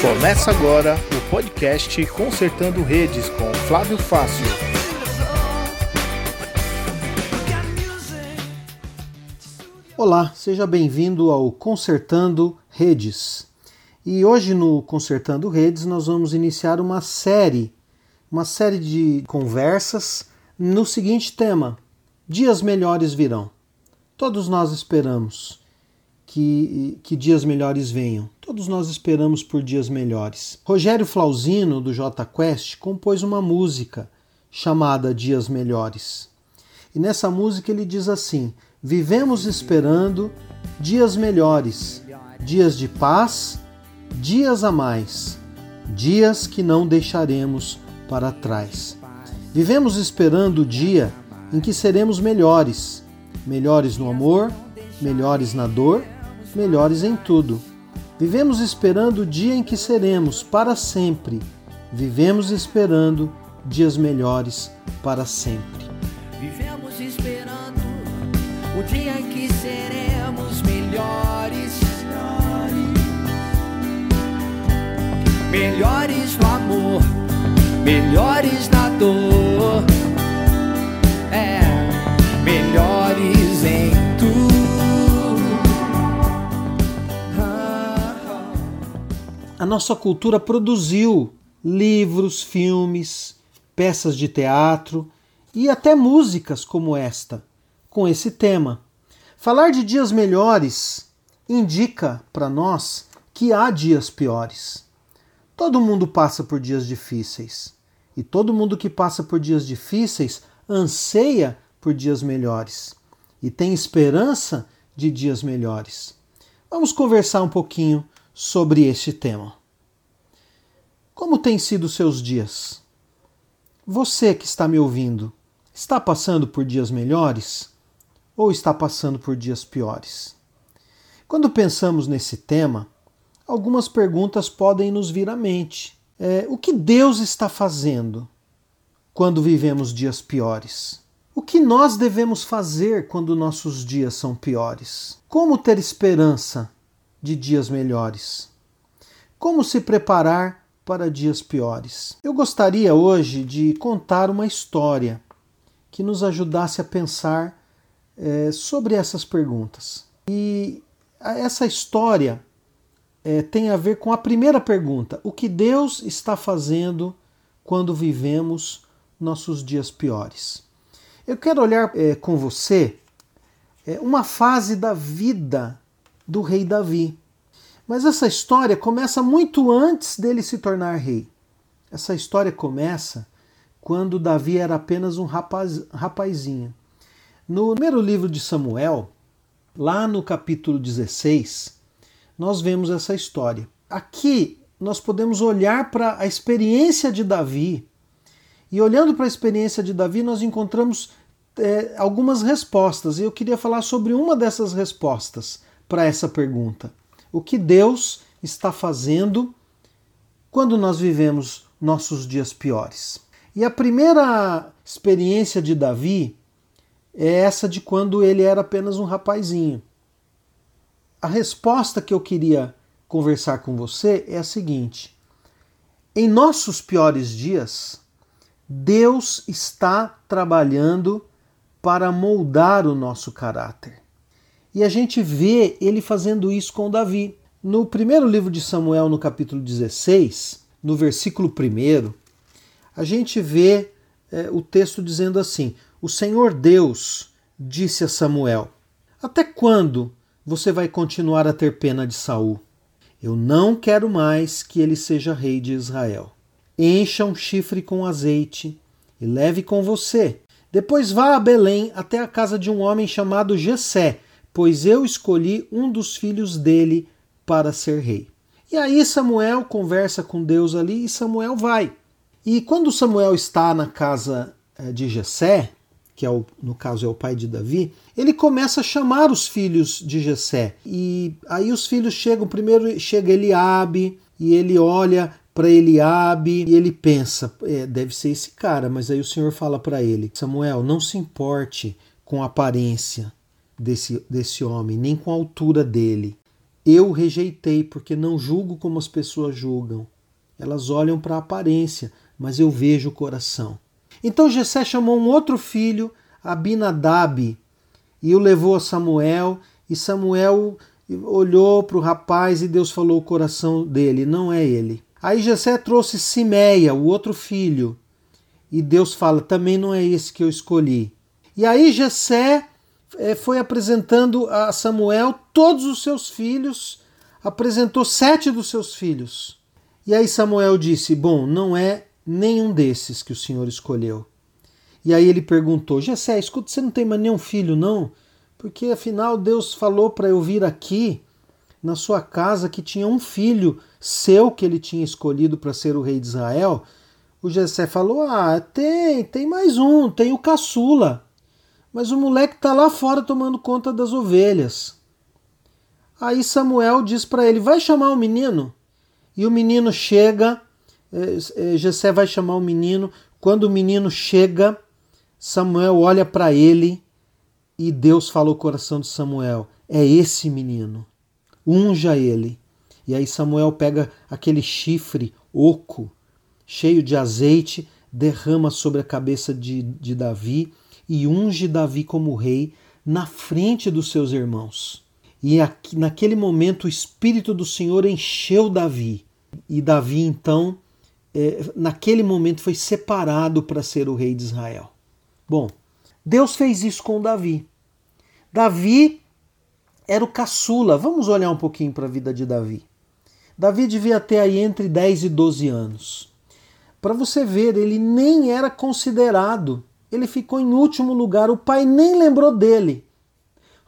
Começa agora o podcast Consertando Redes com Flávio Fácil. Olá, seja bem-vindo ao Consertando Redes. E hoje no Consertando Redes nós vamos iniciar uma série, uma série de conversas no seguinte tema: Dias melhores virão. Todos nós esperamos que, que dias melhores venham. Todos nós esperamos por dias melhores. Rogério Flauzino, do J Quest, compôs uma música chamada Dias Melhores. E nessa música ele diz assim: Vivemos esperando dias melhores, dias de paz, dias a mais, dias que não deixaremos para trás. Vivemos esperando o dia em que seremos melhores, melhores no amor, melhores na dor melhores em tudo. Vivemos esperando o dia em que seremos para sempre. Vivemos esperando dias melhores para sempre. Vivemos esperando o dia em que seremos melhores. Melhores no amor, melhores na dor. É, melhores em a nossa cultura produziu livros, filmes, peças de teatro e até músicas como esta, com esse tema. Falar de dias melhores indica para nós que há dias piores. Todo mundo passa por dias difíceis. E todo mundo que passa por dias difíceis anseia por dias melhores e tem esperança de dias melhores. Vamos conversar um pouquinho sobre este tema. Como têm sido seus dias? Você que está me ouvindo, está passando por dias melhores ou está passando por dias piores? Quando pensamos nesse tema, algumas perguntas podem nos vir à mente. É, o que Deus está fazendo quando vivemos dias piores? O que nós devemos fazer quando nossos dias são piores? Como ter esperança de dias melhores? Como se preparar para dias piores? Eu gostaria hoje de contar uma história que nos ajudasse a pensar é, sobre essas perguntas. E essa história é, tem a ver com a primeira pergunta: o que Deus está fazendo quando vivemos nossos dias piores? Eu quero olhar é, com você é, uma fase da vida do rei Davi. Mas essa história começa muito antes dele se tornar rei. Essa história começa quando Davi era apenas um rapaz, rapazinho. No primeiro livro de Samuel, lá no capítulo 16, nós vemos essa história. Aqui nós podemos olhar para a experiência de Davi, e olhando para a experiência de Davi, nós encontramos é, algumas respostas, e eu queria falar sobre uma dessas respostas para essa pergunta. O que Deus está fazendo quando nós vivemos nossos dias piores? E a primeira experiência de Davi é essa de quando ele era apenas um rapazinho. A resposta que eu queria conversar com você é a seguinte: em nossos piores dias, Deus está trabalhando para moldar o nosso caráter. E a gente vê ele fazendo isso com Davi. No primeiro livro de Samuel, no capítulo 16, no versículo 1, a gente vê é, o texto dizendo assim: O Senhor Deus disse a Samuel: Até quando você vai continuar a ter pena de Saul? Eu não quero mais que ele seja rei de Israel. Encha um chifre com azeite e leve com você. Depois vá a Belém até a casa de um homem chamado Jessé, pois eu escolhi um dos filhos dele para ser rei. E aí Samuel conversa com Deus ali e Samuel vai. E quando Samuel está na casa eh, de Jessé, que é o, no caso é o pai de Davi, ele começa a chamar os filhos de Jessé. E aí os filhos chegam, primeiro chega Eliabe, e ele olha para Eliabe e ele pensa, é, deve ser esse cara, mas aí o Senhor fala para ele, Samuel, não se importe com a aparência desse, desse homem, nem com a altura dele. Eu rejeitei porque não julgo como as pessoas julgam. Elas olham para a aparência, mas eu vejo o coração. Então Jessé chamou um outro filho, Abinadab, e o levou a Samuel, e Samuel olhou para o rapaz e Deus falou o coração dele, não é ele. Aí Jessé trouxe Simeia, o outro filho, e Deus fala, também não é esse que eu escolhi. E aí Jessé eh, foi apresentando a Samuel todos os seus filhos, apresentou sete dos seus filhos. E aí Samuel disse: Bom, não é nenhum desses que o Senhor escolheu. E aí ele perguntou: Jessé, escuta, você não tem mais nenhum filho, não? Porque afinal Deus falou para eu vir aqui na sua casa que tinha um filho seu que ele tinha escolhido para ser o rei de Israel. O Jessé falou: Ah, tem, tem mais um, tem o caçula. Mas o moleque está lá fora tomando conta das ovelhas. Aí Samuel diz para ele: Vai chamar o menino. E o menino chega, Jessé vai chamar o menino. Quando o menino chega, Samuel olha para ele e Deus fala o coração de Samuel: É esse menino, unja ele. E aí Samuel pega aquele chifre oco, cheio de azeite, derrama sobre a cabeça de, de Davi e unge Davi como rei na frente dos seus irmãos. E aqui, naquele momento o Espírito do Senhor encheu Davi. E Davi, então, é, naquele momento foi separado para ser o rei de Israel. Bom, Deus fez isso com Davi. Davi era o caçula. Vamos olhar um pouquinho para a vida de Davi. Davi devia ter aí entre 10 e 12 anos. Para você ver, ele nem era considerado. Ele ficou em último lugar. O pai nem lembrou dele.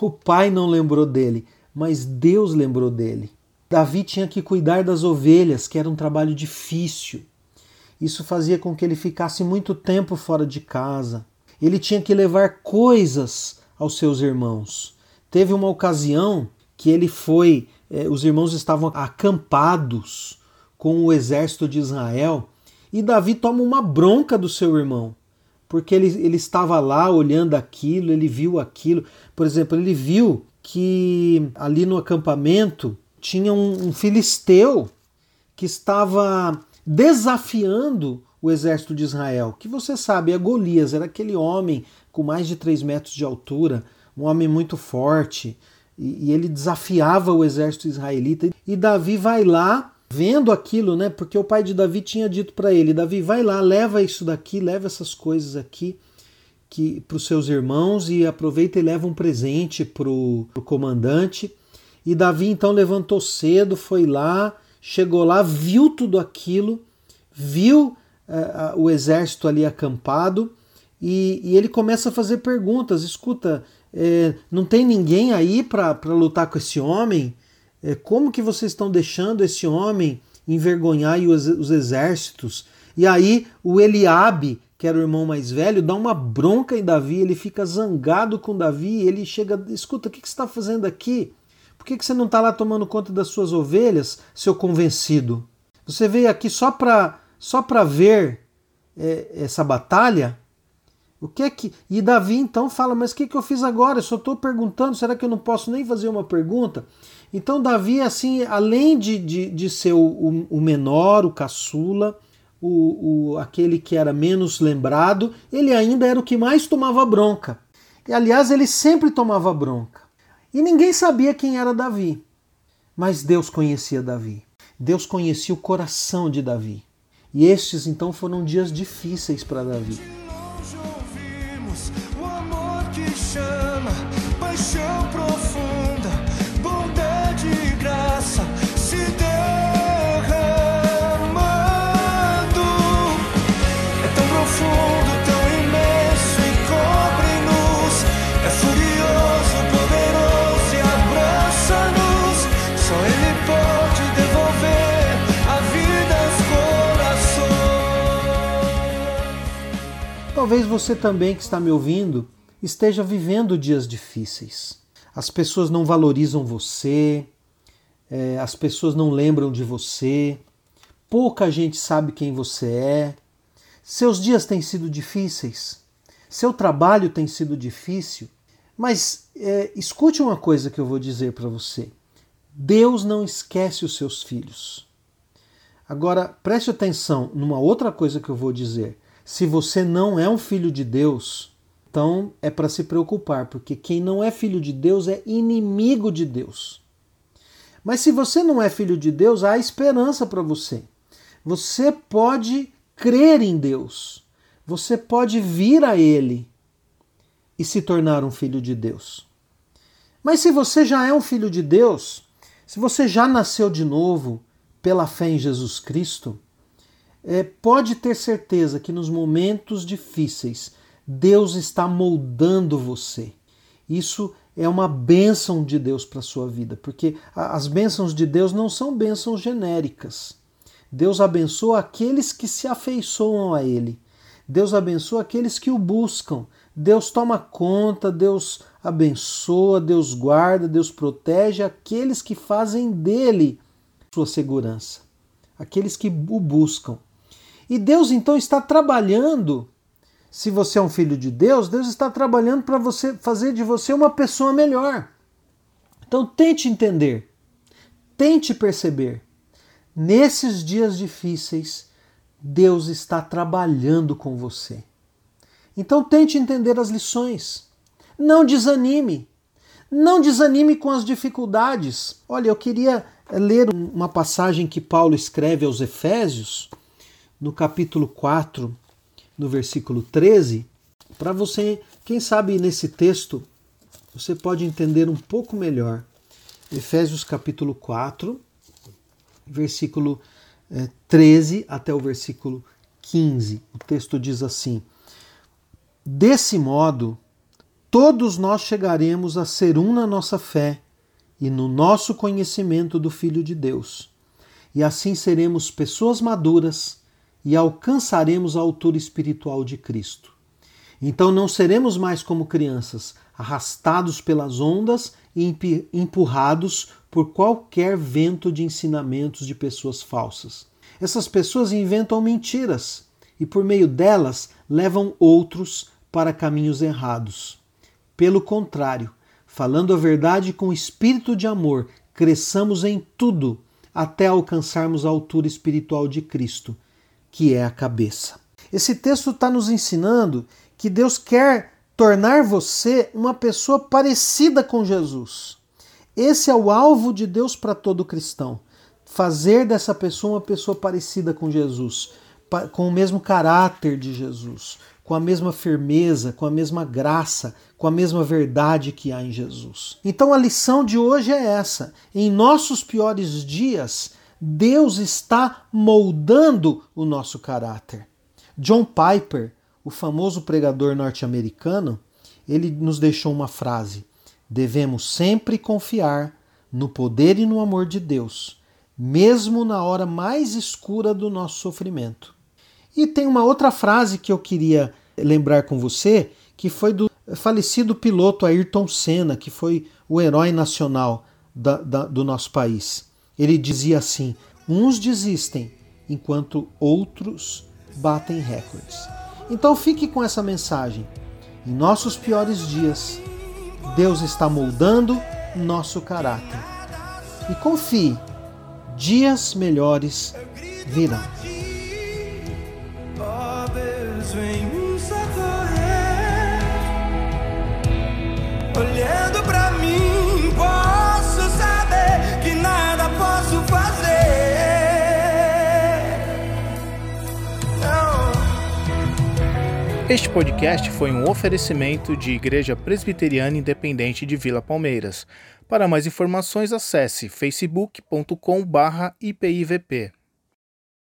O pai não lembrou dele, mas Deus lembrou dele. Davi tinha que cuidar das ovelhas, que era um trabalho difícil. Isso fazia com que ele ficasse muito tempo fora de casa. Ele tinha que levar coisas aos seus irmãos. Teve uma ocasião que ele foi, eh, os irmãos estavam acampados com o exército de Israel e Davi toma uma bronca do seu irmão, porque ele, ele estava lá olhando aquilo, ele viu aquilo. Por exemplo, ele viu que ali no acampamento tinha um, um filisteu que estava desafiando o exército de Israel, que você sabe é Golias, era aquele homem com mais de 3 metros de altura, um homem muito forte, e, e ele desafiava o exército israelita. E Davi vai lá, vendo aquilo, né? Porque o pai de Davi tinha dito para ele: Davi, vai lá, leva isso daqui, leva essas coisas aqui que para os seus irmãos e aproveita e leva um presente para o comandante. E Davi então levantou cedo, foi lá, chegou lá, viu tudo aquilo, viu uh, o exército ali acampado e, e, ele começa a fazer perguntas. Escuta, é, não tem ninguém aí para lutar com esse homem? É, como que vocês estão deixando esse homem envergonhar os, os exércitos? E aí o Eliabe, que era o irmão mais velho, dá uma bronca em Davi, ele fica zangado com Davi, ele chega, escuta, o que, que você está fazendo aqui? Por que, você não está lá tomando conta das suas ovelhas, seu convencido? Você veio aqui só para só para ver é, essa batalha? O que é que. E Davi então fala: Mas o que, que eu fiz agora? Eu só estou perguntando, será que eu não posso nem fazer uma pergunta? Então, Davi, assim, além de, de, de ser o, o menor, o caçula, o, o, aquele que era menos lembrado, ele ainda era o que mais tomava bronca. E aliás, ele sempre tomava bronca. E ninguém sabia quem era Davi. Mas Deus conhecia Davi. Deus conhecia o coração de Davi. E estes então foram dias difíceis para Davi. Talvez você também que está me ouvindo esteja vivendo dias difíceis. As pessoas não valorizam você, é, as pessoas não lembram de você, pouca gente sabe quem você é, seus dias têm sido difíceis, seu trabalho tem sido difícil, mas é, escute uma coisa que eu vou dizer para você. Deus não esquece os seus filhos. Agora, preste atenção numa outra coisa que eu vou dizer. Se você não é um filho de Deus, então é para se preocupar, porque quem não é filho de Deus é inimigo de Deus. Mas se você não é filho de Deus, há esperança para você. Você pode crer em Deus. Você pode vir a Ele e se tornar um filho de Deus. Mas se você já é um filho de Deus, se você já nasceu de novo pela fé em Jesus Cristo, é, pode ter certeza que nos momentos difíceis Deus está moldando você. Isso é uma bênção de Deus para a sua vida, porque as bênçãos de Deus não são bênçãos genéricas. Deus abençoa aqueles que se afeiçoam a Ele. Deus abençoa aqueles que o buscam. Deus toma conta, Deus abençoa, Deus guarda, Deus protege aqueles que fazem dele sua segurança, aqueles que o buscam. E Deus então está trabalhando. Se você é um filho de Deus, Deus está trabalhando para você fazer de você uma pessoa melhor. Então tente entender, tente perceber. Nesses dias difíceis, Deus está trabalhando com você. Então tente entender as lições. Não desanime. Não desanime com as dificuldades. Olha, eu queria ler uma passagem que Paulo escreve aos Efésios, no capítulo 4, no versículo 13, para você, quem sabe nesse texto, você pode entender um pouco melhor. Efésios capítulo 4, versículo 13 eh, até o versículo 15. O texto diz assim: Desse modo, todos nós chegaremos a ser um na nossa fé e no nosso conhecimento do Filho de Deus. E assim seremos pessoas maduras e alcançaremos a altura espiritual de Cristo. Então não seremos mais como crianças, arrastados pelas ondas e empurrados por qualquer vento de ensinamentos de pessoas falsas. Essas pessoas inventam mentiras e, por meio delas, levam outros para caminhos errados. Pelo contrário, falando a verdade com espírito de amor, cresçamos em tudo até alcançarmos a altura espiritual de Cristo, que é a cabeça. Esse texto está nos ensinando que Deus quer tornar você uma pessoa parecida com Jesus. Esse é o alvo de Deus para todo cristão. Fazer dessa pessoa uma pessoa parecida com Jesus, com o mesmo caráter de Jesus, com a mesma firmeza, com a mesma graça, com a mesma verdade que há em Jesus. Então a lição de hoje é essa: em nossos piores dias, Deus está moldando o nosso caráter. John Piper, o famoso pregador norte-americano, ele nos deixou uma frase: devemos sempre confiar no poder e no amor de Deus, mesmo na hora mais escura do nosso sofrimento. E tem uma outra frase que eu queria lembrar com você, que foi do falecido piloto Ayrton Senna, que foi o herói nacional da, da, do nosso país. Ele dizia assim: uns desistem enquanto outros batem recordes. Então fique com essa mensagem. Em nossos piores dias, Deus está moldando nosso caráter. E confie, dias melhores virão. Olhando Este podcast foi um oferecimento de Igreja Presbiteriana Independente de Vila Palmeiras. Para mais informações, acesse facebook.com/ipivp.